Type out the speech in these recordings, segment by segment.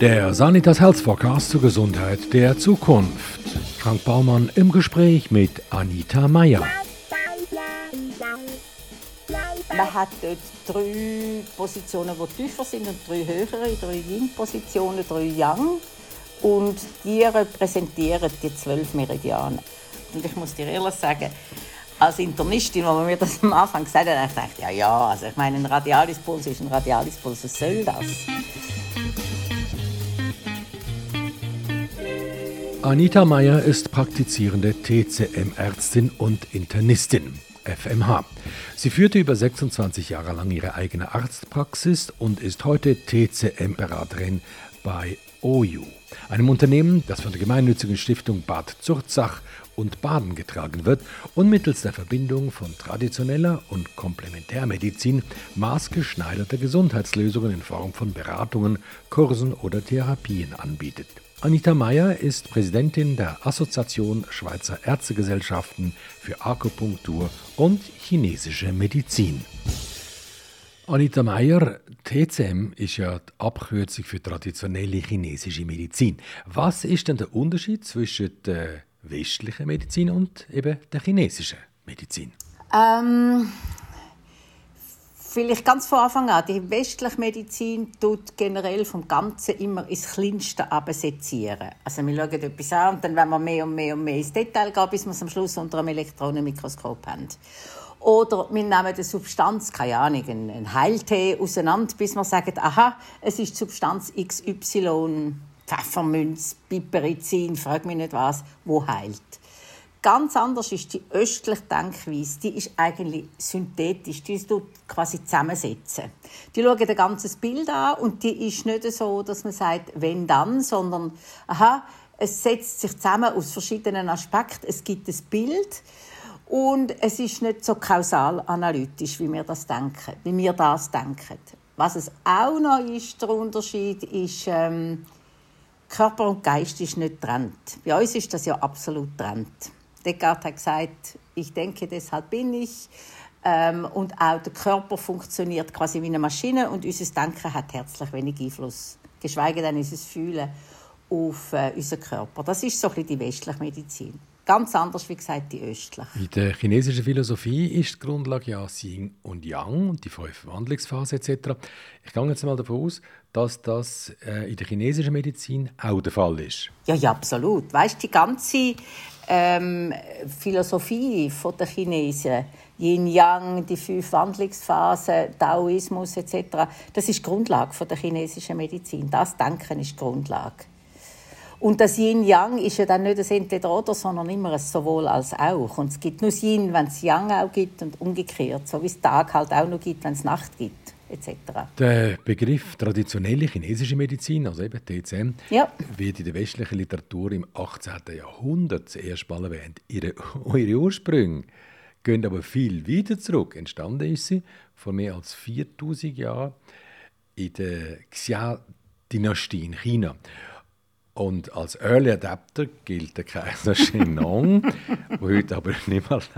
Der Sanitas Health Forecast zur Gesundheit der Zukunft. Frank Baumann im Gespräch mit Anita Meyer. Man hat dort drei Positionen, die tiefer sind und drei höhere, drei Yin-Positionen, drei Yang. Und die repräsentieren die zwölf Meridiane. Und ich muss dir ehrlich sagen, als Internistin, als man mir das am Anfang gesagt hat, dachte ich, ja, ja, also ich meine, ein Radialispuls ist ein Radialispuls, was soll das? Anita Meyer ist praktizierende TCM-Ärztin und Internistin. FMH. Sie führte über 26 Jahre lang ihre eigene Arztpraxis und ist heute TCM-Beraterin bei OU, einem Unternehmen, das von der gemeinnützigen Stiftung Bad Zurzach und Baden getragen wird und mittels der Verbindung von traditioneller und Komplementärmedizin maßgeschneiderte Gesundheitslösungen in Form von Beratungen, Kursen oder Therapien anbietet. Anita Meyer ist Präsidentin der Assoziation Schweizer Ärztegesellschaften für Akupunktur und chinesische Medizin. Anita Meyer, TCM ist ja die Abkürzung für traditionelle chinesische Medizin. Was ist denn der Unterschied zwischen der westlichen Medizin und eben der chinesischen Medizin? Ähm, Vielleicht ganz von Anfang an. Die westliche Medizin tut generell vom Ganzen immer ins Kleinste absezieren. Also wir schauen etwas an und dann wenn wir mehr und mehr und mehr ins Detail gehen, bis wir es am Schluss unter einem Elektronenmikroskop haben. Oder wir nehmen eine Substanz, keine Ahnung, einen Heiltee auseinander, bis wir sagen, aha, es ist Substanz XY, Pfeffermünz, Piperizin, frag mich nicht was, wo heilt. Ganz anders ist die östliche Denkweise. Die ist eigentlich synthetisch. Die tut quasi zusammensetzen. Die schauen ein ganzes Bild an und die ist nicht so, dass man sagt, wenn dann, sondern aha, es setzt sich zusammen aus verschiedenen Aspekten. Es gibt ein Bild und es ist nicht so kausal analytisch, wie wir das denken, wie wir das denken. Was es auch noch ist, der Unterschied ist, ähm, Körper und Geist ist nicht trennt. Bei uns ist das ja absolut trennt. Descartes hat gesagt, ich denke, deshalb bin ich. Ähm, und auch der Körper funktioniert quasi wie eine Maschine und unser Denken hat herzlich wenig Einfluss, geschweige denn unser Fühlen auf äh, unseren Körper. Das ist so ein bisschen die westliche Medizin. Ganz anders, wie gesagt, die östliche. In der chinesischen Philosophie ist die Grundlage ja Yin und Yang und die fünf Wandlungsphasen etc. Ich gehe jetzt mal davon aus, dass das äh, in der chinesischen Medizin auch der Fall ist. Ja, ja, absolut. Weißt die ganze ähm, Philosophie der Chinesen, Yin-Yang, die fünf Wandlungsphasen, Taoismus etc., das ist die Grundlage der chinesischen Medizin. Das Denken ist die Grundlage. Und das Yin-Yang ist ja dann nicht das Entweder-Oder, sondern immer ein Sowohl als auch. Und es gibt nur das Yin, wenn es Yang auch gibt und umgekehrt. So wie es Tag halt auch noch gibt, wenn es Nacht gibt. Etc. Der Begriff traditionelle chinesische Medizin, also eben TCM, ja. wird in der westlichen Literatur im 18. Jahrhundert zuerst mal erwähnt. Ihre, ihre Ursprünge gehen aber viel weiter zurück. Entstanden ist sie vor mehr als 4000 Jahren in der Xia-Dynastie in China. Und als Early Adapter gilt der Kaiser Shennong, der heute aber nicht mehr lebt.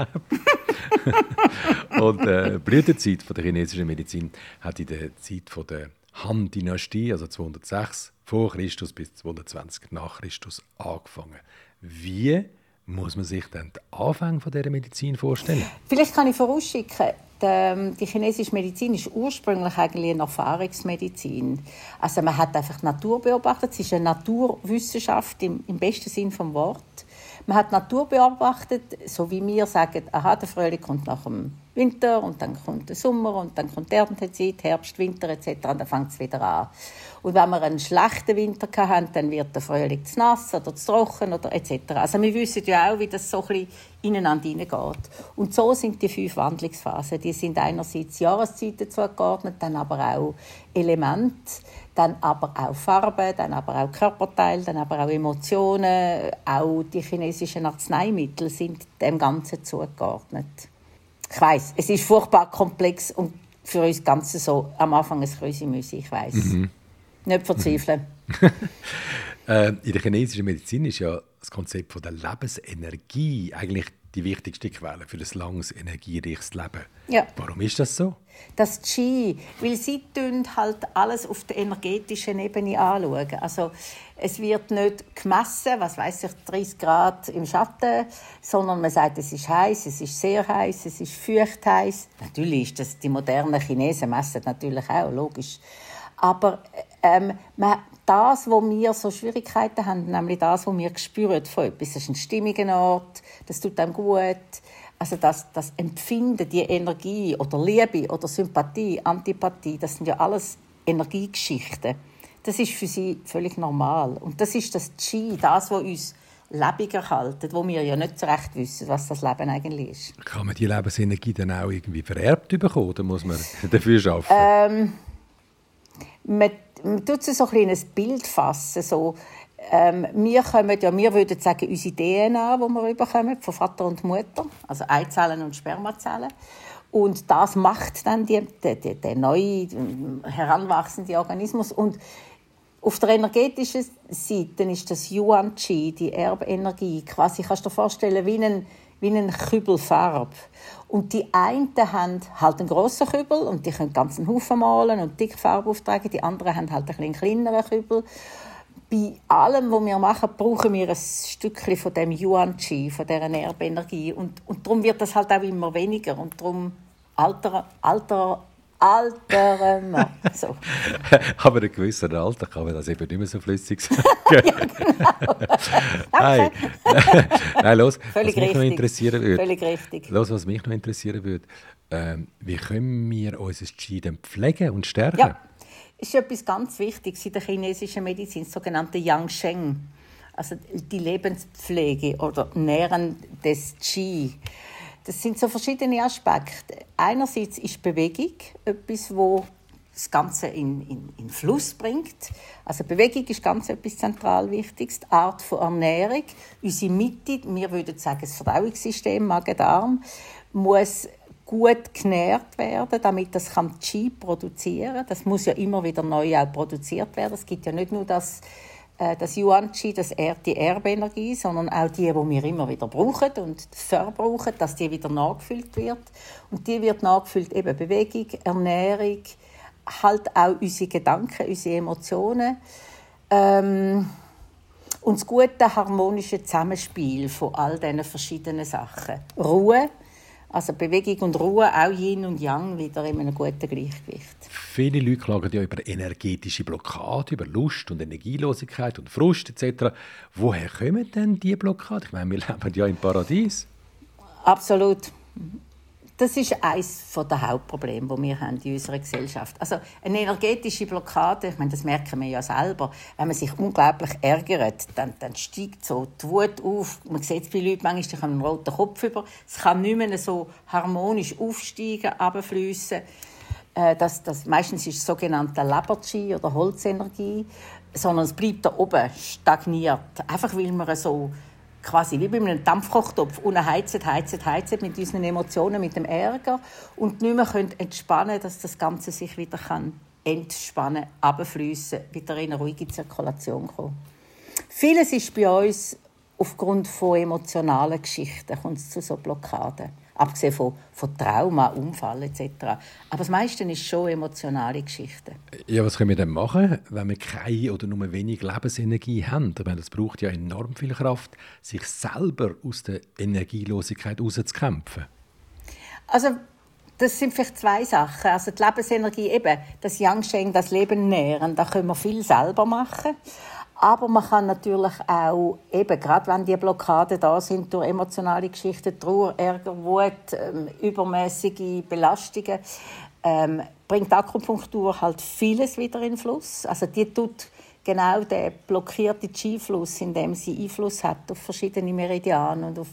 Und äh, die Blütezeit der chinesischen Medizin hat in der Zeit von der Han-Dynastie, also 206 vor Christus bis 220 nach Christus, angefangen. Wie muss man sich dann den Anfang von dieser Medizin vorstellen? Vielleicht kann ich vorausschicken, ähm, die chinesische Medizin ist ursprünglich eigentlich eine Erfahrungsmedizin. Also man hat einfach Natur beobachtet. Es ist eine Naturwissenschaft im, im besten Sinn vom Wort. Man hat Natur beobachtet, so wie wir sagen, aha, der Frühling kommt nach dem Winter und dann kommt der Sommer und dann kommt die Erntezeit, Herbst, Winter etc. und dann fängt es wieder an. Und wenn wir einen schlechten Winter haben, dann wird der Frühling zu nass oder zu trocken oder etc. Also wir wissen ja auch, wie das so ein bisschen ineinander hineingeht. Und so sind die fünf Wandlungsphasen. Die sind einerseits Jahreszeiten zugeordnet, dann aber auch Elemente, dann aber auch Farben, dann aber auch Körperteile, dann aber auch Emotionen. Auch die chinesischen Arzneimittel sind dem Ganzen zugeordnet ich weiß, es ist furchtbar komplex und für uns Ganze so am Anfang ein Krösimüsi, ich weiß. Mhm. Nicht verzweifeln. Äh, in der chinesischen Medizin ist ja das Konzept von der Lebensenergie eigentlich die wichtigste Quelle für ein langes, energiereiches Leben. Ja. Warum ist das so? Das Qi, weil sie halt alles auf der energetischen Ebene anschauen. Also es wird nicht gemessen, was weiß ich, 30 Grad im Schatten, sondern man sagt, es ist heiß, es ist sehr heiß, es ist feucht heiß. Natürlich ist das die modernen Chinesen messen natürlich auch logisch, aber ähm, man, das, wo wir so Schwierigkeiten haben, nämlich das, wo wir spüren von etwas, das ist ein stimmiger Ort, das tut einem gut, also das, das Empfinden, die Energie oder Liebe oder Sympathie, Antipathie, das sind ja alles Energiegeschichten. Das ist für sie völlig normal. Und das ist das Qi, das, was uns lebendiger halten, wo wir ja nicht so recht wissen, was das Leben eigentlich ist. Kann man die Lebensenergie dann auch irgendwie vererbt bekommen oder muss man dafür arbeiten? Ähm, man, man tut so ein Bild fassen, so, ähm, wir kommen ja, wir würden sagen, unsere DNA, die wir bekommen, von Vater und Mutter, also Eizellen und Spermazellen. Und das macht dann die, der, der, der neue, heranwachsende Organismus. Und auf der energetischen Seite ist das Yuan Qi, die Erbenergie, quasi, kannst du dir vorstellen, wie ein, wie ein Kübel Farbe. Und die einen haben halt einen grossen Kübel und die können ganzen Haufen malen und dick Farbe auftragen. Die anderen haben halt einen kleineren Kübel bei allem, was wir machen, brauchen wir ein Stückchen von dem Yuan Chi, von dieser Erbenergie. Und, und darum wird das halt auch immer weniger. Und darum alter, alter, altern wir. So. Aber ein gewisser Alter kann man das eben nicht mehr so flüssig sagen. ja, genau. Nein. Nein, los, Völlig was mich richtig. noch interessieren würde. Völlig richtig. Los, was mich noch interessieren würde, ähm, wie können wir unser Qi denn pflegen und stärken? Ja ist etwas ganz Wichtiges in der chinesischen Medizin, das sogenannte Yangsheng, also die Lebenspflege oder Nähren des Qi. Das sind so verschiedene Aspekte. Einerseits ist Bewegung etwas, wo das Ganze in, in, in Fluss bringt. Also Bewegung ist ganz etwas zentral Wichtiges. Die Art von Ernährung, unsere Mitte, wir würden sagen das Verdauungssystem, Magen-Darm, muss gut genährt werden, damit das kann Qi produzieren. Das muss ja immer wieder neu auch produziert werden. Es gibt ja nicht nur das, äh, das Yuan Qi, das er, die Erbenergie, sondern auch die, die wir immer wieder brauchen und verbrauchen, dass die wieder nachgefüllt wird. Und die wird nachgefüllt eben Bewegung, Ernährung, halt auch unsere Gedanken, unsere Emotionen. Ähm, und das gute harmonische Zusammenspiel von all diesen verschiedenen Sachen. Ruhe, also Bewegung und Ruhe, auch Yin und Yang, wieder in einem guten Gleichgewicht. Viele Leute klagen ja über energetische Blockade, über Lust und Energielosigkeit und Frust etc. Woher kommen denn diese Blockaden? Ich meine, wir leben ja im Paradies. Absolut das ist eines der Hauptprobleme, die wir haben in unserer Gesellschaft. Also eine energetische Blockade, ich meine, das merken wir ja selber, wenn man sich unglaublich ärgert, dann, dann steigt so die Wut auf. Man sieht es bei Leuten manchmal, die haben einen roten Kopf über. Es kann nicht mehr so harmonisch aufsteigen, runterfliessen. Äh, das, das, meistens ist es sogenannte Leberchi oder Holzenergie, sondern es bleibt da oben stagniert. Einfach weil man so quasi wie bei einem Dampfkochtopf. Unten heizen, heizen, heizen mit unseren Emotionen, mit dem Ärger. Und nicht mehr können entspannen, dass das Ganze sich wieder kann entspannen, abfließen, wieder in eine ruhige Zirkulation kommen. Vieles ist bei uns aufgrund von emotionalen Geschichten kommt es zu so Blockaden abgesehen von, von Trauma, Unfall etc. Aber das meiste ist schon emotionale Geschichten. Ja, was können wir denn machen, wenn wir keine oder nur wenig Lebensenergie haben? Ich meine, das braucht ja enorm viel Kraft, sich selber aus der Energielosigkeit rauszukämpfen. Also das sind vielleicht zwei Sachen. Also die Lebensenergie eben, das Yangsheng, das Leben nähren, da können wir viel selber machen. Aber man kann natürlich auch, eben, gerade wenn die Blockaden da sind, durch emotionale Geschichten, Trauer, Ärger, Wut, ähm, übermäßige Belastungen, ähm, bringt Akupunktur halt vieles wieder in Fluss. Also die tut genau den blockierten Qi-Fluss, indem sie Einfluss hat auf verschiedene Meridiane und auf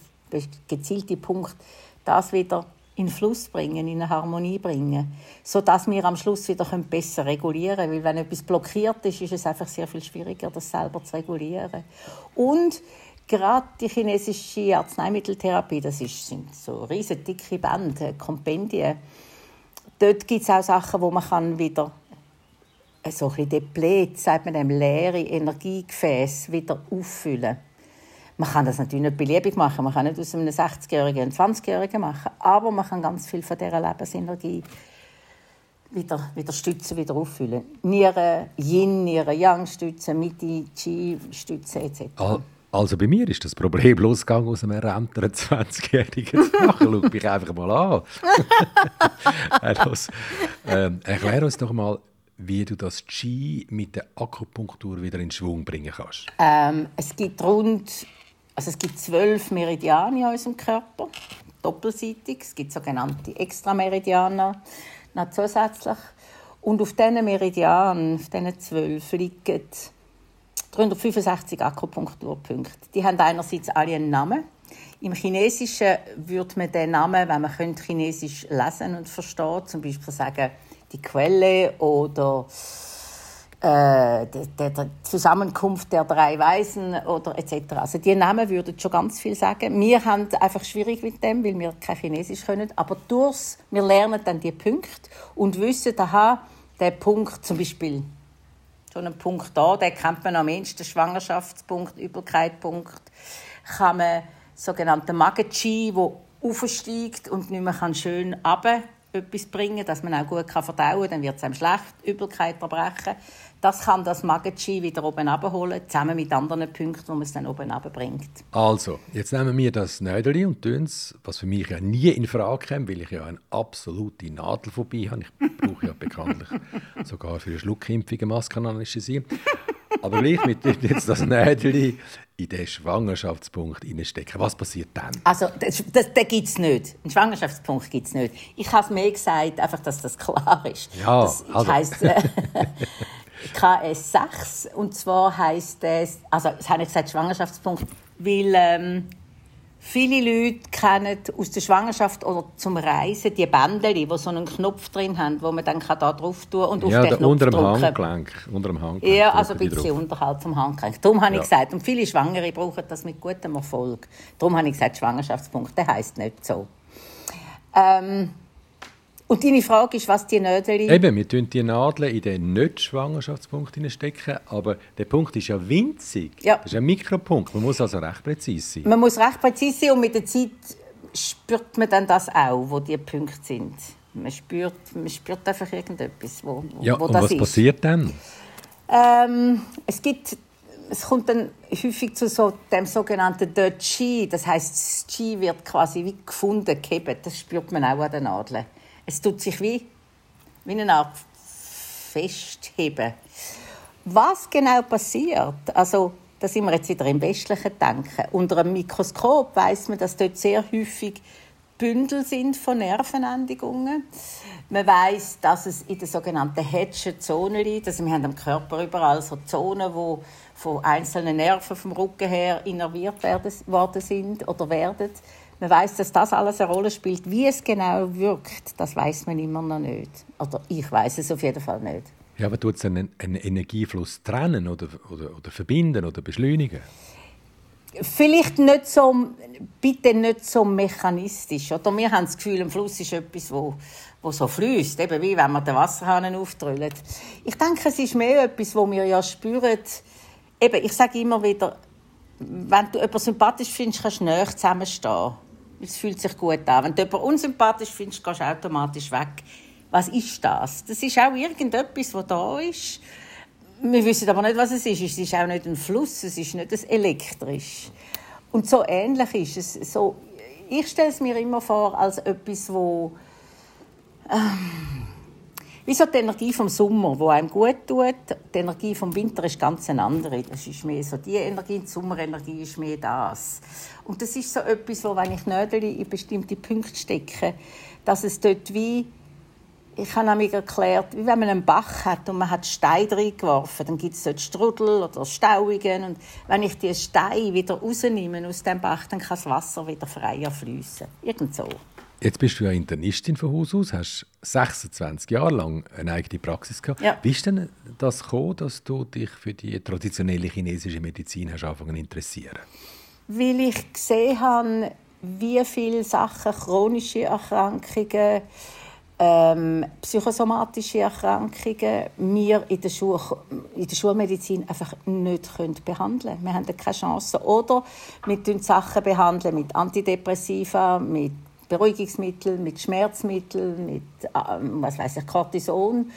gezielte Punkte, das wieder in Fluss bringen, in eine Harmonie bringen, so dass wir am Schluss wieder besser regulieren können. Weil wenn etwas blockiert ist, ist es einfach sehr viel schwieriger, das selber zu regulieren. Und gerade die chinesische Arzneimitteltherapie, das ist, sind so riesige dicke Bände, Kompendien. Dort gibt es auch Sachen, wo man kann wieder so ein deplet, sagt man dem, leere Energiegefäß wieder auffüllen. Man kann das natürlich nicht beliebig machen. Man kann nicht aus einem 60-Jährigen einen 20-Jährigen machen. Aber man kann ganz viel von dieser Lebensenergie wieder, wieder stützen, wieder auffüllen. Nieren Yin, Nieren Yang stützen, Mitte Qi stützen etc. Also bei mir ist das Problem losgegangen aus einem errenteren 20-Jährigen zu machen. Schau mich einfach mal an. also, ähm, erklär uns doch mal, wie du das Qi mit der Akupunktur wieder in Schwung bringen kannst. Ähm, es gibt rund, also es gibt zwölf Meridiane in unserem Körper, doppelseitig. Es gibt sogenannte Extrameridianer noch zusätzlich. Und auf diesen Meridianen, auf diesen zwölf, liegen 365 Akupunkturpunkte. Die haben einerseits alle einen Namen. Im Chinesischen würde man den Namen, wenn man Chinesisch lesen und verstehen, zum Beispiel sagen die Quelle oder äh, die, Zusammenkunft der drei Weisen oder etc. Also die Namen würden schon ganz viel sagen. Wir haben einfach schwierig mit dem, weil wir kein Chinesisch können. Aber durchs, wir lernen dann die Punkte und wissen, aha, der Punkt zum Beispiel so einen Punkt da, den kennt man am ehesten, Schwangerschaftspunkt, Übelkeitpunkt, kann man sogenannte Magen-Chi, wo aufsteigt und nicht mehr schön runter etwas bringen, dass man auch gut verdauen kann, dann wird es einem schlecht, Übelkeit erbrechen. Das kann das Magen-Chi wieder oben abholen, zusammen mit anderen Punkten, wo man es dann oben bringt. Also, jetzt nehmen wir das Nädeli und tun es, was für mich ja nie in Frage kommt, weil ich ja eine absolute Nadelphobie habe. Ich brauche ja bekanntlich sogar für eine Schluckimpfung eine Maske analysieren. Aber gleich mit jetzt das Nädeli in den Schwangerschaftspunkt reinstecken. Was passiert dann? Also, das, das, das gibt es nicht. Einen Schwangerschaftspunkt gibt es nicht. Ich habe es mir gesagt, einfach, dass das klar ist. Ja, das also. heisst, äh, KS6. Und zwar heisst es, also, das habe ich gesagt, Schwangerschaftspunkt, weil ähm, Viele Leute kennen aus der Schwangerschaft oder zum Reisen die Bänder, die so einen Knopf drin haben, wo man dann da drauf tun und auf ja, den Knopf unter dem drücken. Handgelenk, unter dem Handgelenk. Ja, also ein bisschen unterhalb vom Handgelenk. Darum habe ja. ich gesagt, und viele Schwangere brauchen das mit gutem Erfolg. Darum habe ich gesagt, Schwangerschaftspunkt, der heisst nicht so. Ähm, und deine Frage ist, was die Nädel... Eben, wir tun die Nadeln in den Nicht-Schwangerschaftspunkt stecken, aber der Punkt ist ja winzig. Ja. Das ist ein Mikropunkt. Man muss also recht präzise sein. Man muss recht präzise sein und mit der Zeit spürt man dann das auch, wo die Punkte sind. Man spürt, man spürt einfach irgendetwas, wo, ja, wo und das was ist. passiert dann? Ähm, es gibt es kommt dann häufig zu so dem sogenannten Chi. Das heißt, das Chi wird quasi wie gefunden, gehebt. Das spürt man auch an den Nadeln. Es tut sich wie, wie eine Art festheben. Was genau passiert, also da sind wir jetzt wieder im westlichen Denken. Unter einem Mikroskop weiß man, dass dort sehr häufig Bündel sind von Nervenendigungen. Man weiß, dass es in der sogenannten Hedge Zone liegt. Also wir haben am Körper überall so Zonen, wo von einzelnen Nerven vom Rücken her innerviert werden, worden sind oder werden. Man weiß, dass das alles eine Rolle spielt. Wie es genau wirkt, das weiß man immer noch nicht. Oder ich weiß es auf jeden Fall nicht. Ja, aber tut es einen, einen Energiefluss trennen oder, oder, oder verbinden oder beschleunigen? Vielleicht nicht so, bitte nicht so mechanistisch. Oder wir haben das Gefühl, ein Fluss ist etwas, wo, wo so fließt, eben wie wenn man den Wasserhahn auftrüllt. Ich denke, es ist mehr etwas, wo wir ja spüren. Eben, ich sage immer wieder, wenn du jemanden sympathisch findest, kannst du näher zusammenstehen. Es fühlt sich gut an. Wenn du jemanden unsympathisch findest, gehst du automatisch weg. Was ist das? Das ist auch irgendetwas, was da ist. Wir wissen aber nicht, was es ist. Es ist auch nicht ein Fluss, es ist nicht ein elektrisch. Und so ähnlich ist es. So, ich stelle es mir immer vor als etwas, wo ähm, wie so die Energie vom Sommer, die einem gut tut. Die Energie vom Winter ist ganz eine andere. Das ist mehr so die Energie, die Sommerenergie ist mehr das. Und das ist so etwas, wo, wenn ich Nägel in bestimmte Punkte stecke, dass es dort wie ich habe nämlich erklärt, wie wenn man einen Bach hat und man hat Steine reingeworfen, dann gibt es dort Strudel oder Stauungen und wenn ich die Steine wieder rausnehme aus dem Bach, dann kann das Wasser wieder freier fließen. Irgend so. Jetzt bist du ja Internistin von Haus aus, hast 26 Jahre lang eine eigene Praxis gehabt. Ja. Wie ist denn das gekommen, dass du dich für die traditionelle chinesische Medizin hast angefangen interessieren? Weil ich gesehen habe, wie viele Sachen, chronische Erkrankungen, ähm, psychosomatische Erkrankungen wir in der, Schul in der Schulmedizin einfach nicht können behandeln Wir haben keine Chance. Oder wir behandeln Sachen behandeln mit Antidepressiva, mit Beruhigungsmitteln, mit Schmerzmitteln, mit ähm, was weiß ich, Cortison,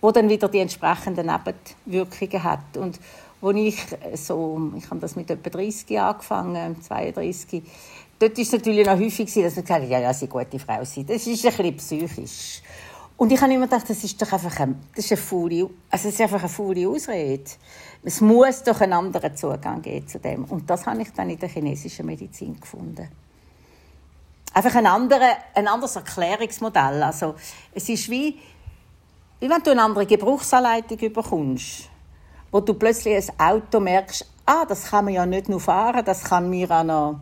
wo dann wieder die entsprechenden Nebenwirkungen hat. Und wo ich so, ich habe das mit etwa 30 angefangen, 32, dort war es natürlich noch häufig, dass man gesagt hat, ja, ja, sie gute Frau sein. Das ist ein bisschen psychisch. Und ich habe immer gedacht, das ist doch einfach ein, das ist eine faule, also das ist einfach eine faule Ausrede. Es muss doch einen anderen Zugang geben zu dem. Und das habe ich dann in der chinesischen Medizin gefunden. Einfach ein, andere, ein anderes Erklärungsmodell. Also, es ist wie, wie wenn du eine andere Gebrauchsanleitung bekommst, wo du plötzlich ein Auto merkst, ah, das kann man ja nicht nur fahren, das kann mir auch noch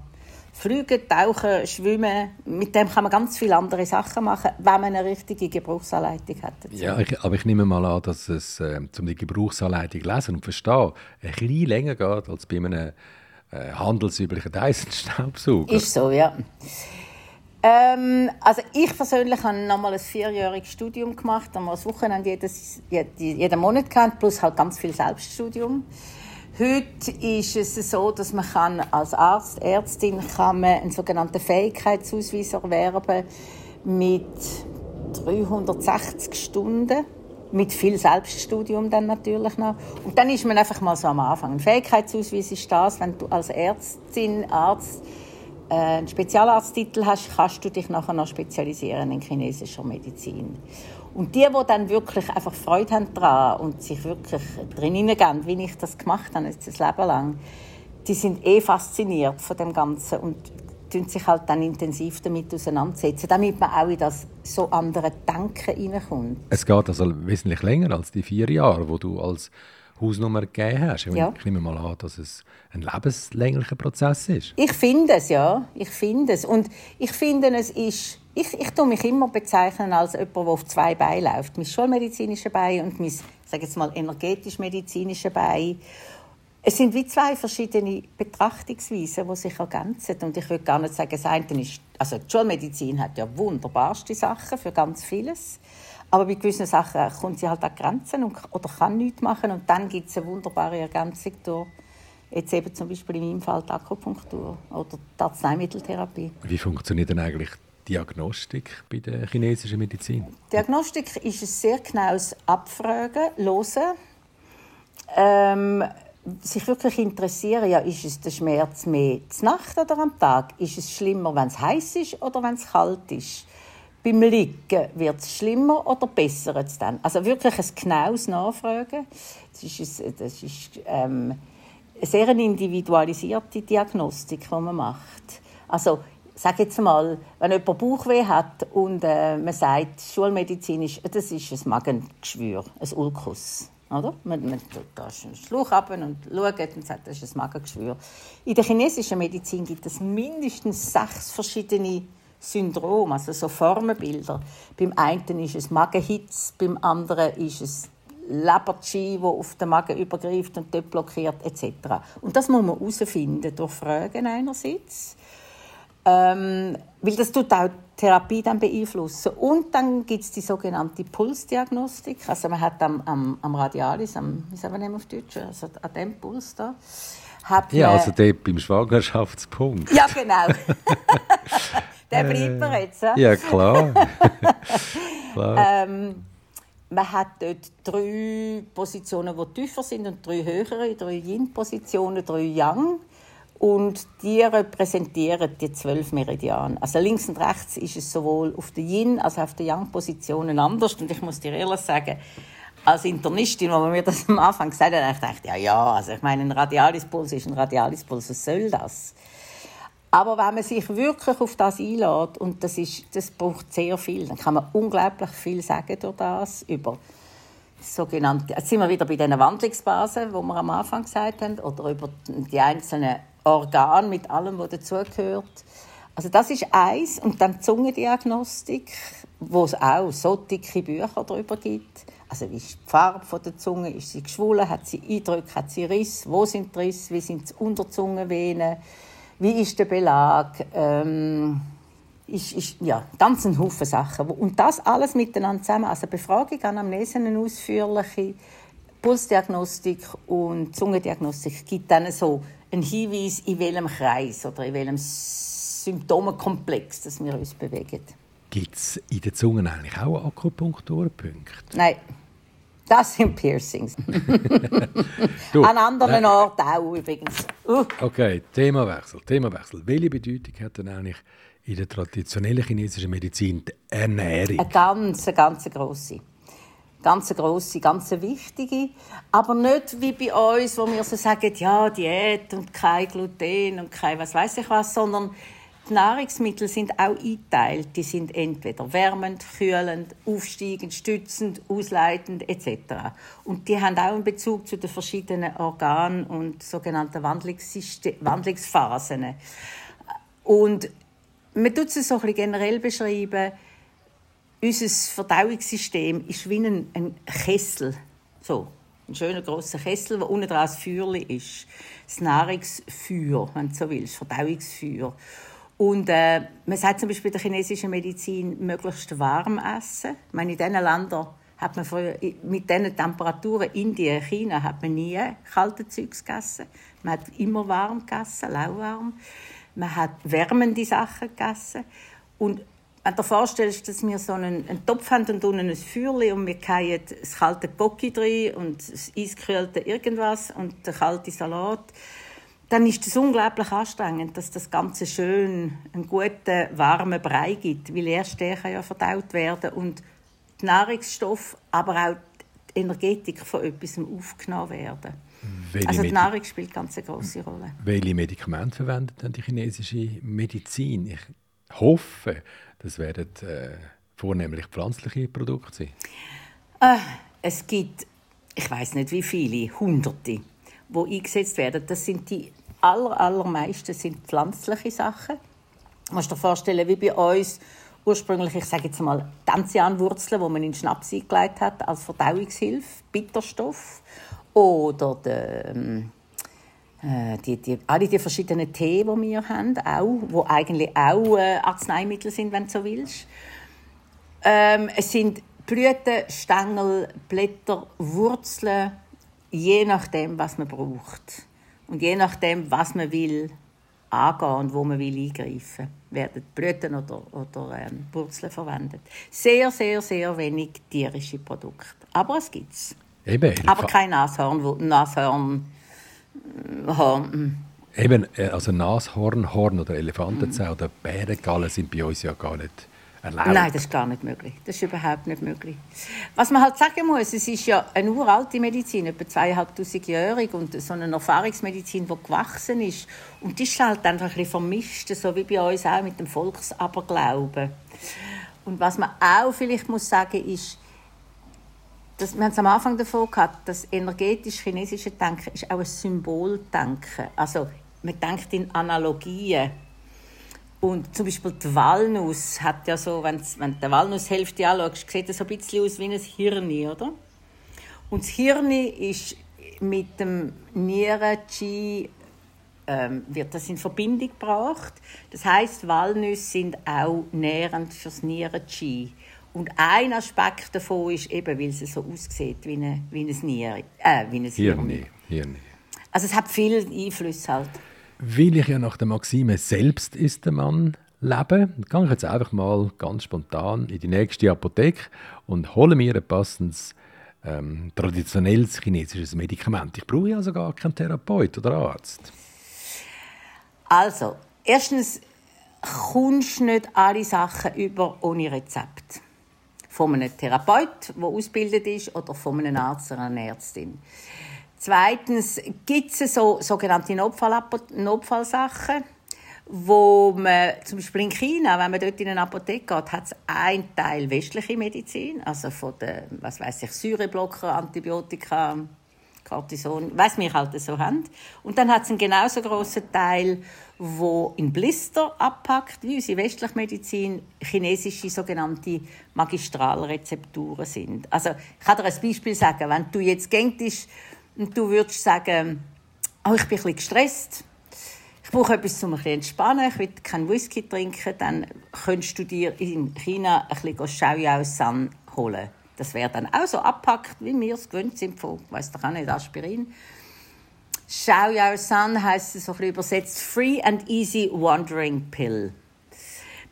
Fliegen, Tauchen, Schwimmen, mit dem kann man ganz viele andere Sachen machen, wenn man eine richtige Gebrauchsanleitung hat. Dazu. Ja, ich, aber ich nehme mal an, dass es, äh, um die Gebrauchsanleitung lesen und verstehen, ein bisschen länger geht als bei einem äh, handelsüblichen Dyson-Staubsauger. Ist so, ja. Ähm, also ich persönlich habe nochmal ein vierjähriges Studium gemacht, wir das Wochenende jedes, jeden Monat gehabt, plus halt ganz viel Selbststudium. Heute ist es so, dass man kann als Arzt, Ärztin kann man einen sogenannten Fähigkeitsausweis erwerben mit 360 Stunden mit viel Selbststudium dann natürlich noch. Und dann ist man einfach mal so am Anfang. Ein Fähigkeitsausweis ist das, wenn du als Ärztin, Arzt einen Spezialarzttitel hast, kannst du dich nachher noch spezialisieren in chinesischer Medizin. Und die, die dann wirklich einfach Freude haben daran und sich wirklich drin hineingehen, wie ich das gemacht habe, jetzt ein Leben lang, die sind eh fasziniert von dem Ganzen und tun sich halt dann intensiv damit auseinandersetzen, damit man auch in das so andere Denken hineinkommt. Es geht also wesentlich länger als die vier Jahre, wo du als Hausnummer gegeben hast. Ich, ja. ich nehme mal an, dass es ein lebenslänglicher Prozess ist. Ich finde es, ja. Ich finde es. Und ich finde, es ist... Ich, ich tue mich immer bezeichnen als jemand, der auf zwei Beinen läuft. Mein schulmedizinische Bein und mein, sage jetzt mal, energetisch-medizinische Bein. Es sind wie zwei verschiedene Betrachtungsweisen, die sich ergänzen. Und ich würde gar nicht sagen, das eine ist... Also die Schulmedizin hat ja wunderbarste Sachen für ganz vieles. Aber bei gewissen Sachen kommt sie halt an Grenzen und, oder kann nichts machen. Und dann gibt es eine wunderbare Ergänzung durch jetzt eben zum Beispiel in meinem Fall die Akupunktur oder die Arzneimitteltherapie. Wie funktioniert denn eigentlich Diagnostik bei der chinesischen Medizin? Diagnostik ist ein sehr genaues Abfragen, Hören, ähm, sich wirklich interessieren, ja, ist es der Schmerz mehr zur Nacht oder am Tag? Ist es schlimmer, wenn es heiß ist oder wenn es kalt ist? Beim Liegen wird es schlimmer oder besser es dann? Also wirklich ein genaues Nachfragen. Das ist, das ist ähm, eine sehr individualisierte Diagnostik, die man macht. Also sag jetzt mal, wenn jemand Bauchweh hat und äh, man sagt, schulmedizinisch, das ist ein Magengeschwür, ein Ulkus. Oder? Man, man da einen Schluch ab und schaut und sagt, das ist ein Magengeschwür. In der chinesischen Medizin gibt es mindestens sechs verschiedene Syndrom, also so Formenbilder. Beim einen ist es Magenhitz, beim anderen ist es Leberchi, wo auf den Magen übergreift und dort blockiert etc. Und das muss man herausfinden durch Fragen einerseits, ähm, weil das tut auch die Therapie dann beeinflussen. Und dann gibt es die sogenannte Pulsdiagnostik. Also man hat am, am, am Radialis, am, wie sagen wir auf Deutsch, also an dem Puls da, ja, also dort beim Schwangerschaftspunkt. Ja, genau. Der bleibt mir jetzt. Ja, klar. klar. Ähm, man hat dort drei Positionen, die tiefer sind und drei höhere, drei Yin-Positionen, drei Yang. Und die repräsentieren die zwölf Meridiane. Also links und rechts ist es sowohl auf der Yin- als auch auf der Yang-Positionen anders. Und ich muss dir ehrlich sagen, als Internistin, als man mir das am Anfang gesagt hat, ich dachte, ja, ja, also ich meine, ein Radialispuls ist ein Radialispuls, was soll das? Aber wenn man sich wirklich auf das einlädt, und das, ist, das braucht sehr viel, dann kann man unglaublich viel sagen durch das, über sogenannte, jetzt sind wir wieder bei diesen Wandlungsbasen, wo wir am Anfang gesagt haben, oder über die einzelnen Organe mit allem, was dazugehört. Also das ist eins. Und dann die Zungendiagnostik, wo es auch so dicke Bücher darüber gibt. Also wie ist die Farbe der Zunge? Ist sie geschwollen? Hat sie Eindrücke? Hat sie Riss? Wo sind die Risse? Wie sind die Unterzungenvenen? Wie ist der Belag? Ähm, ist, ist ja, ganz ein Haufen Sachen. Und das alles miteinander zusammen. Also Befragung, Anamnese, eine ausführliche Pulsdiagnostik und Zungendiagnostik gibt dann so einen Hinweis, in welchem Kreis oder in welchem Symptomenkomplex dass wir uns bewegen. Gibt es in der Zunge eigentlich auch Akupunkturpunkte? Nein. Das sind Piercings. An anderen äh, Orten auch übrigens. Uh. Okay, Themawechsel, Themawechsel. Welche Bedeutung hat denn eigentlich in der traditionellen chinesischen Medizin die Ernährung? Eine ganz, ganz grosse. Ganz grosse, ganz wichtige. Aber nicht wie bei uns, wo wir so sagen, ja, Diät und kein Gluten und kein was weiß ich was, sondern die Nahrungsmittel sind auch eingeteilt. Die sind entweder wärmend, kühlend, aufsteigend, stützend, ausleitend etc. Und die haben auch einen Bezug zu den verschiedenen Organen und sogenannten Wandlungsphasen. Und man tut es so ein generell beschreiben. Unser Verdauungssystem ist wie ein, ein Kessel, so ein schöner großer Kessel, wo unten dran das Feuer ist. Das Nahrungsfeuer, wenn du so willst, Verdauungsfeuer. Und äh, man sagt zum Beispiel in der chinesischen Medizin, möglichst warm essen. Ich meine, in diesen Ländern hat man früher, mit diesen Temperaturen, Indien, China, hat man nie kalte Zeugs gegessen. Man hat immer warm gegessen, lauwarm. Man hat wärmende Sachen gegessen. Und wenn du dir vorstellst, dass wir so einen, einen Topf haben und unten ein Feuer und wir fallen das kalte Gocki drin und das eiskühlte irgendwas und der kalte Salat, dann ist es unglaublich anstrengend, dass das Ganze schön einen guten, warmen Brei gibt, weil erst der kann ja verdaut werden und die Nahrungsstoffe, aber auch die Energetik von etwas aufgenommen werden. Welche also die Nahrung spielt ganz eine große Rolle. Welche Medikamente verwendet denn die chinesische Medizin? Ich hoffe, das werden äh, vornehmlich pflanzliche Produkte sein. Äh, es gibt, ich weiß nicht wie viele, Hunderte, die eingesetzt werden. Das sind die aller, allermeisten sind pflanzliche Sachen. Du musst dir vorstellen, wie bei uns ursprünglich, ich sage jetzt mal, Tanzianwurzeln, die man in Schnaps eingelegt hat, als Verdauungshilfe, Bitterstoff. Oder der, ähm, äh, die, die, alle die verschiedenen Tee, die wir haben, auch, die eigentlich auch äh, Arzneimittel sind, wenn du so willst. Ähm, es sind Blüten, Stängel, Blätter, Wurzeln, je nachdem, was man braucht. Und je nachdem, was man will angehen und wo man will eingreifen werden Blüten oder, oder ähm, Wurzeln verwendet. Sehr, sehr, sehr wenig tierische Produkte. Aber es gibt es. Aber kein Nashorn, Nashorn, äh, Horn. Hm. Eben, äh, also Nashorn, Horn oder Elefantenzähne mhm. oder Bärengallen sind bei uns ja gar nicht erlaubt. Nein, das ist gar nicht möglich. Das ist überhaupt nicht möglich. Was man halt sagen muss, es ist ja eine uralte Medizin, etwa zweieinhalbtausendjährig und so eine Erfahrungsmedizin, die gewachsen ist. Und die ist halt einfach ein bisschen vermischt, so wie bei uns auch mit dem Volksaberglauben. Und was man auch vielleicht muss sagen ist, das, wir haben es am Anfang davon gehabt, das energetisch-chinesische Denken ist auch ein Symboldenken. Also man denkt in Analogien. Und zum Beispiel die Walnuss hat ja so, wenn du die Walnusshälfte anschaust, sieht das so ein bisschen aus wie ein Hirn, oder? Und das Hirn ist mit dem Nieren-Qi ähm, wird das in Verbindung gebracht. Das heißt, Walnüsse sind auch nährend fürs Nieren-Qi. Und ein Aspekt davon ist eben, weil es so aussieht wie, eine, wie ein Nieren, äh, wie ein Hirn. Hirn. Also es hat viel Einfluss halt will ich ja nach der Maxime selbst ist der Mann leben, gehe ich jetzt einfach mal ganz spontan in die nächste Apotheke und hole mir ein passendes ähm, traditionelles chinesisches Medikament. Ich brauche also gar keinen Therapeut oder Arzt. Also, erstens kommst du nicht alle Sachen über ohne Rezept. Von einem Therapeut, der ausgebildet ist, oder von einem Arzt oder einer Ärztin. Zweitens gibt es so sogenannte Notfallsachen, wo man, zum Beispiel in China, wenn man dort in eine Apotheke geht, hat es einen Teil westliche Medizin, also von den, was weiß ich, Säureblocker, Antibiotika, Cortison, was wir halt so haben. Und dann hat es einen genauso großen Teil, wo in Blister abpackt, wie unsere westliche Medizin chinesische sogenannte Magistralrezepturen sind. Also ich kann dir ein Beispiel sagen, wenn du jetzt gehst und du würdest sagen, oh, ich bin ein bisschen gestresst, ich brauche etwas zum ein entspannen, ich will keinen Whisky trinken, dann könntest du dir in China ein bisschen Xiaoyao San holen. Das wäre dann auch so abpackt, wie wir es gewöhnt sind von, weiss doch auch nicht, Aspirin. Xiaoyao San heisst es so übersetzt Free and Easy Wandering Pill.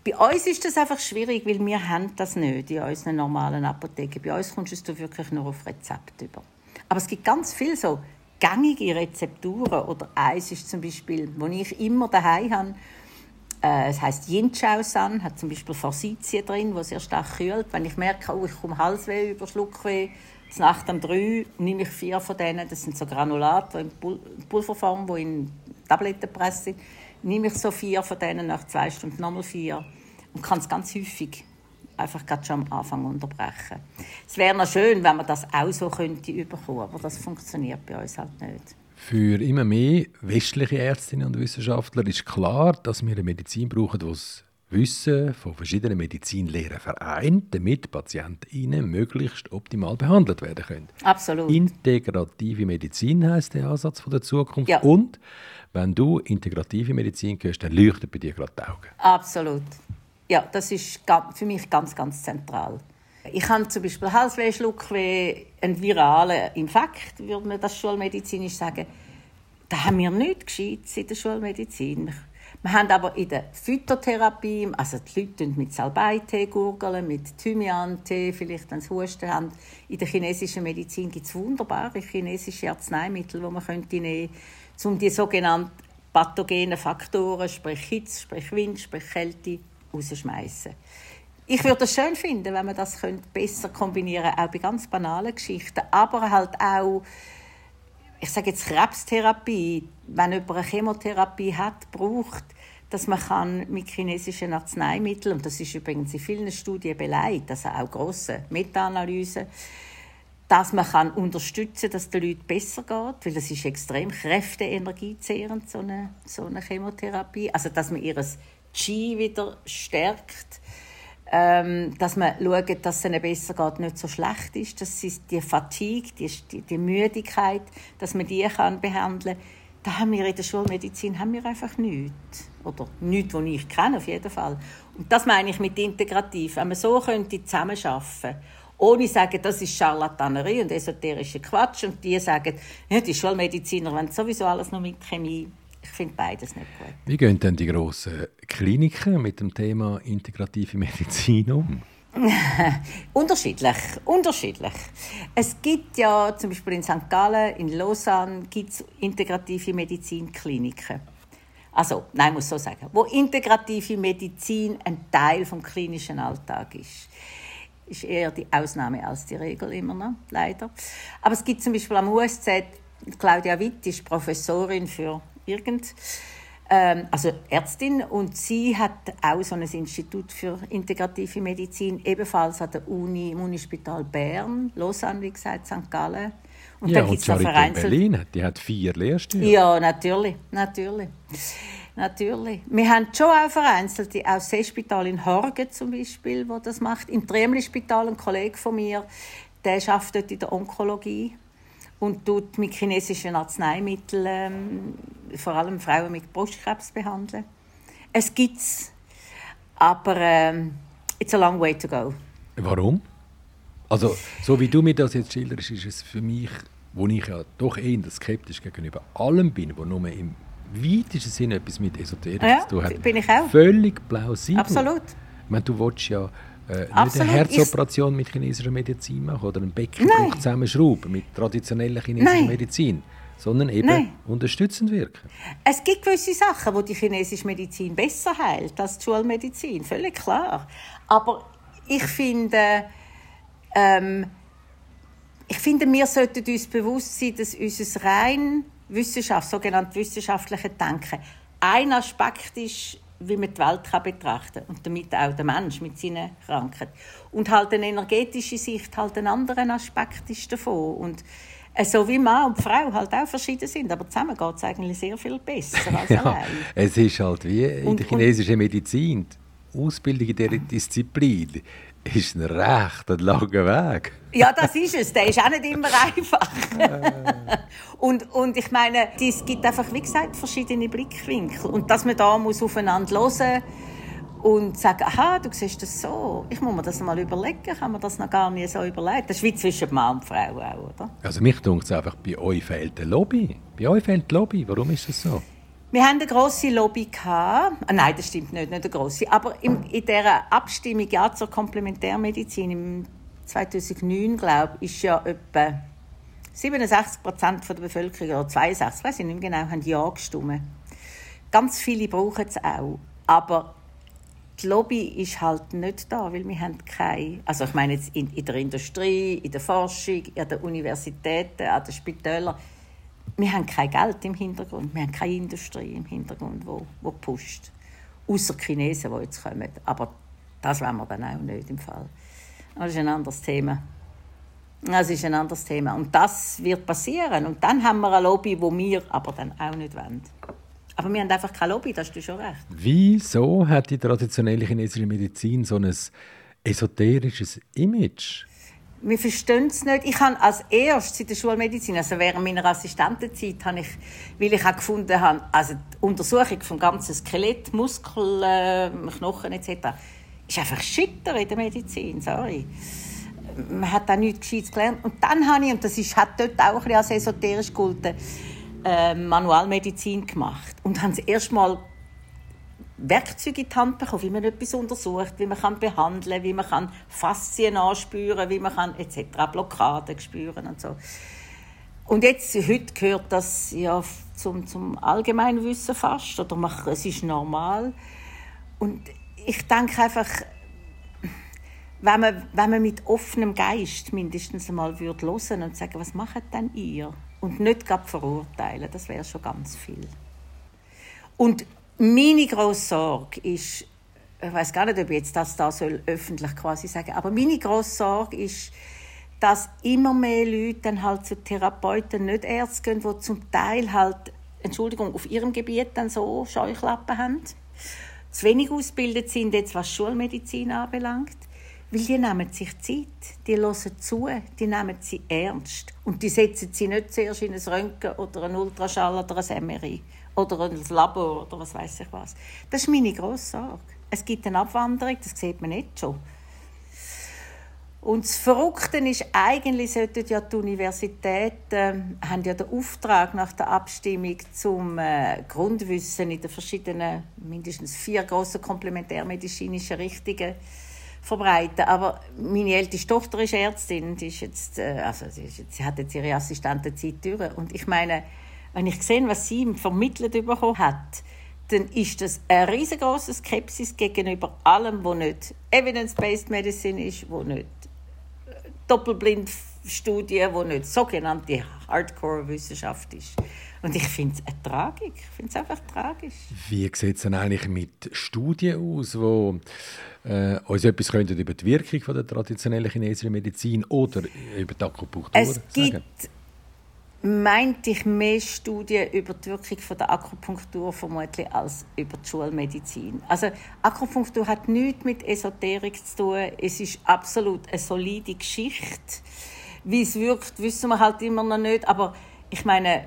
Bei uns ist das einfach schwierig, weil wir haben das nicht in unseren normalen Apotheken. Bei uns kommst du wirklich nur auf Rezept über. Aber es gibt ganz viele so gängige Rezepturen. Oder eins ist zum Beispiel, wo ich immer daheim habe, äh, es heißt Yinchao-san, hat zum Beispiel Forsythien drin, wo sehr stark kühlt. Wenn ich merke, oh, ich komme Halsweh über, Schluckweh, Nacht um drei nehme ich vier von denen. Das sind so Granulate in Pulverform, die in Tabletten presst sind. Nehme ich so vier von denen, nach zwei Stunden nochmal vier. Und kann es ganz häufig einfach gerade schon am Anfang unterbrechen. Es wäre noch schön, wenn man das auch so könnte überkommen, aber das funktioniert bei uns halt nicht. Für immer mehr westliche Ärztinnen und Wissenschaftler ist klar, dass wir eine Medizin brauchen, die das Wissen von verschiedenen Medizinlehren vereint, damit Patientinnen möglichst optimal behandelt werden können. Absolut. Integrative Medizin heißt der Ansatz von der Zukunft. Ja. Und wenn du integrative Medizin hörst, dann leuchtet bei dir gerade die Augen. Absolut. Ja, das ist für mich ganz, ganz zentral. Ich habe zum Beispiel Halsweh, Schluckweh, einen viralen Infekt, würde man das schulmedizinisch sagen. Da haben wir nichts Gescheites in der Schulmedizin. Wir haben aber in der Phytotherapie, also die Leute mit Salbeitee gurgeln, mit Thymian-Tee, vielleicht wenn sie Husten haben. In der chinesischen Medizin gibt es wunderbare chinesische Arzneimittel, die man nehmen könnte, um die sogenannten pathogenen Faktoren, sprich Hitze, sprich Wind, sprich Kälte, rausschmeißen. Ich würde es schön finden, wenn man das besser kombinieren könnte, auch bei ganz banalen Geschichten. Aber halt auch, ich sage jetzt Krebstherapie, wenn jemand eine Chemotherapie hat, braucht, dass man kann mit chinesischen Arzneimitteln, und das ist übrigens in vielen Studien beleidigt, also auch grosse Meta-Analysen, dass man kann unterstützen dass den Leuten besser geht, weil das ist extrem kräfteenergiezehrend, so eine, so eine Chemotherapie. Also, dass man ihres Qi wieder stärkt, ähm, dass man schaut, dass es ihnen besser geht, nicht so schlecht ist, dass sie die Fatigue, die, die, die Müdigkeit, dass man die kann behandeln kann. Da haben wir in der Schulmedizin haben wir einfach nichts. Oder nichts, was ich kenne, auf jeden Fall. Und das meine ich mit integrativ. Wenn man so könnte zusammenarbeiten ohne zu sagen, das ist Charlatanerie und esoterischer Quatsch. Und die sagen, ja, die Schulmediziner wollen sowieso alles noch mit Chemie ich finde beides nicht gut. Wie gehen denn die grossen Kliniken mit dem Thema integrative Medizin um? unterschiedlich, unterschiedlich. Es gibt ja zum Beispiel in St. Gallen, in Lausanne, gibt's integrative Medizinkliniken. Also, nein, ich muss so sagen, wo integrative Medizin ein Teil vom klinischen Alltag ist. Ist eher die Ausnahme als die Regel immer noch, leider. Aber es gibt zum Beispiel am USZ, Claudia Witt ist Professorin für irgend, ähm, also Ärztin, und sie hat auch so ein Institut für integrative Medizin, ebenfalls an der Uni, im Unispital Bern, Lausanne, wie gesagt, St. Gallen. Und ja, dann und Charité Berlin, die hat vier Lehrstühle. Ja, natürlich, natürlich. Natürlich. Wir haben schon auch vereinzelte, auch das Seespital in Horgen zum Beispiel, wo das macht. Im Tremli-Spital, ein Kollege von mir, der arbeitet in der Onkologie und tut mit chinesischen Arzneimitteln ähm, vor allem Frauen mit Brustkrebs behandeln. Es gibt es, aber ähm, it's a long way to go. Warum? Also, so wie du mir das jetzt schilderst, ist es für mich, wo ich ja doch eher skeptisch gegenüber allem bin, wo nur im weitesten Sinne etwas mit Esoterik ja, zu tun hat. bin ich auch. Völlig plausibel. Absolut. Ich meine, du willst ja äh, nicht eine Herzoperation mit chinesischer Medizin machen oder einen Beckenbruch zusammenschrauben mit traditioneller chinesischer Nein. Medizin, sondern eben Nein. unterstützend wirken. Es gibt gewisse Sachen, wo die chinesische Medizin besser heilt als die Schulmedizin, völlig klar. Aber ich finde, ähm, ich finde, wir sollten uns bewusst sein, dass unser rein Wissenschaft, sogenannte wissenschaftliche Denken, ein Aspekt ist wie man die Welt kann betrachten kann und damit auch der Mensch mit seinen Krankheiten. Und halt eine energetische Sicht halt ein anderer Aspekt ist davon. Und äh, so wie Mann und Frau halt auch verschieden sind, aber zusammen geht es eigentlich sehr viel besser als ja, allein. Es ist halt wie in und, der chinesischen Medizin, die Ausbildung in dieser Disziplin ist ein recht langer Weg. Ja, das ist es. Der ist auch nicht immer einfach. und, und ich meine, es gibt einfach, wie gesagt, verschiedene Blickwinkel. Und dass man da muss aufeinander hören und sagen, aha, du siehst das so. Ich muss mir das mal überlegen. Kann man das noch gar nicht so überlegen? Das ist wie zwischen Mann und Frau auch, oder? Also mich denkt es einfach, bei euch fehlt eine Lobby. Bei euch fehlt die Lobby. Warum ist das so? Wir haben eine grosse Lobby gehabt. Ah, nein, das stimmt nicht, nicht eine grosse. Aber in, in dieser Abstimmung ja zur Komplementärmedizin im 2009, glaube ich, ist ja etwa 67 Prozent der Bevölkerung oder 62, weiß ich nicht mehr genau, haben ja gestimmt. Ganz viele brauchen es auch, aber die Lobby ist halt nicht da, weil wir haben keine, also ich meine jetzt in, in der Industrie, in der Forschung, an den Universitäten, an den Spitälern, wir haben kein Geld im Hintergrund, wir haben keine Industrie im Hintergrund, wo, wo pusht. Außer Chinesen, die jetzt kommen. Aber das wollen wir dann auch nicht im Fall. Das ist ein anderes Thema. Das ist ein anderes Thema. Und das wird passieren. Und dann haben wir eine Lobby, wo wir aber dann auch nicht wollen. Aber wir haben einfach keine Lobby, das hast du schon recht. Wieso hat die traditionelle chinesische Medizin so ein esoterisches Image? Wir verstehen es nicht. Ich habe als erstes in der Schulmedizin, also während meiner Assistentenzeit, habe ich, weil ich auch gefunden habe, also die Untersuchung vom ganzen Skelett, Muskel, äh, Knochen etc., ist einfach schitter in der Medizin, sorry. Man hat da nichts Gescheites gelernt. Und dann habe ich, und das ist, hat dort auch ein bisschen als esoterisch gehalten, äh, Manualmedizin gemacht. Und habe das erste Mal Werkzeuge in die Hand bekommen, wie man etwas untersucht, wie man kann behandeln wie man kann Faszien anspüren wie man kann etc. Blockaden spüren und so. Und jetzt, heute gehört das ja zum, zum Allgemeinwissen fast, oder man, es ist normal. Und ich denke einfach, wenn man, wenn man mit offenem Geist mindestens einmal würde hören und sagen, was macht denn ihr? Und nicht gerade verurteilen, das wäre schon ganz viel. Und meine grosse Sorge ist, ich weiß gar nicht, ob ich jetzt das da soll öffentlich quasi sagen, aber meine grosse Sorge ist, dass immer mehr Leute dann halt zu Therapeuten, nicht Ärzte gehen, die zum Teil halt, Entschuldigung, auf ihrem Gebiet dann so Scheuklappen haben, zu wenig ausgebildet sind, jetzt was Schulmedizin anbelangt, weil die nehmen sich Zeit, die hören zu, die nehmen sie ernst und die setzen sie nicht zuerst in ein Röntgen oder ein Ultraschall oder ein MRI oder ein Labor oder was weiß ich was. Das ist meine grosse Sorge. Es gibt eine Abwanderung, das sieht man nicht schon. Und das Verrückte ist, eigentlich sollten ja die Universitäten äh, haben ja den Auftrag nach der Abstimmung zum äh, Grundwissen in den verschiedenen, mindestens vier grossen komplementärmedizinischen Richtungen verbreiten. Aber meine älteste Tochter ist Ärztin, die ist jetzt, äh, also sie, ist jetzt, sie hat jetzt ihre Assistentenzeit durch. Und ich meine, wenn ich sehe, was sie ihm vermittelt bekommen hat, dann ist das eine riesengroße Skepsis gegenüber allem, was nicht Evidence-Based Medicine ist, wo nicht äh, Doppelblindstudien, wo nicht sogenannte Hardcore-Wissenschaft ist. Und ich finde es eine Tragik. Ich finde es einfach tragisch. Wie sieht es denn eigentlich mit Studien aus, die äh, uns etwas könnten über die Wirkung von der traditionellen chinesischen Medizin oder über die Akupunktur es sagen? Gibt meinte ich mehr Studien über die Wirkung von der Akupunktur vermutlich als über die Schulmedizin. Also Akupunktur hat nichts mit Esoterik zu tun. Es ist absolut eine solide Geschichte. Wie es wirkt, wissen wir halt immer noch nicht. Aber ich meine,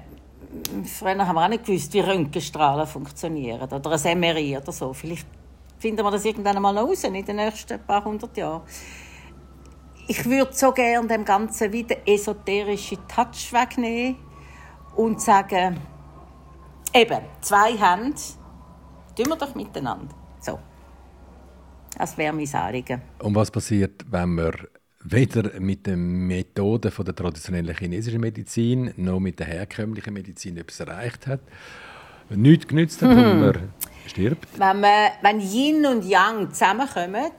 früher haben wir auch nicht gewusst, wie Röntgenstrahlen funktionieren oder ein MRI oder so. Vielleicht finden wir das irgendwann einmal noch raus in den nächsten paar hundert Jahren ich würde so gerne dem Ganzen wieder esoterische Touch wegnehmen und sagen, eben, zwei Hände, tun wir doch miteinander. So. Das wäre mein Anliegen. Und was passiert, wenn man weder mit den Methoden der traditionellen chinesischen Medizin noch mit der herkömmlichen Medizin etwas erreicht hat? Nichts genützt hat, mhm. man stirbt? Wenn, man, wenn Yin und Yang zusammenkommen,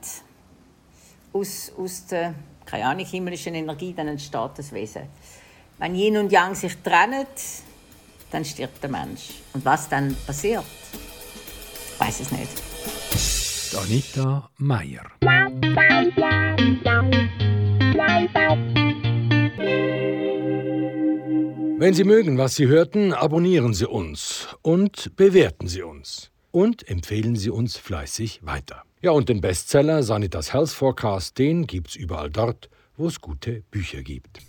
aus, aus der keine Ahnung, himmlischen Energie, dann entsteht das Wesen. Wenn Yin und Yang sich trennen, dann stirbt der Mensch. Und was dann passiert, weiß es nicht. Anita Meyer. Wenn Sie mögen, was Sie hörten, abonnieren Sie uns und bewerten Sie uns. Und empfehlen Sie uns fleißig weiter. Ja, und den Bestseller Sanitas Health Forecast, den gibt's überall dort, wo es gute Bücher gibt.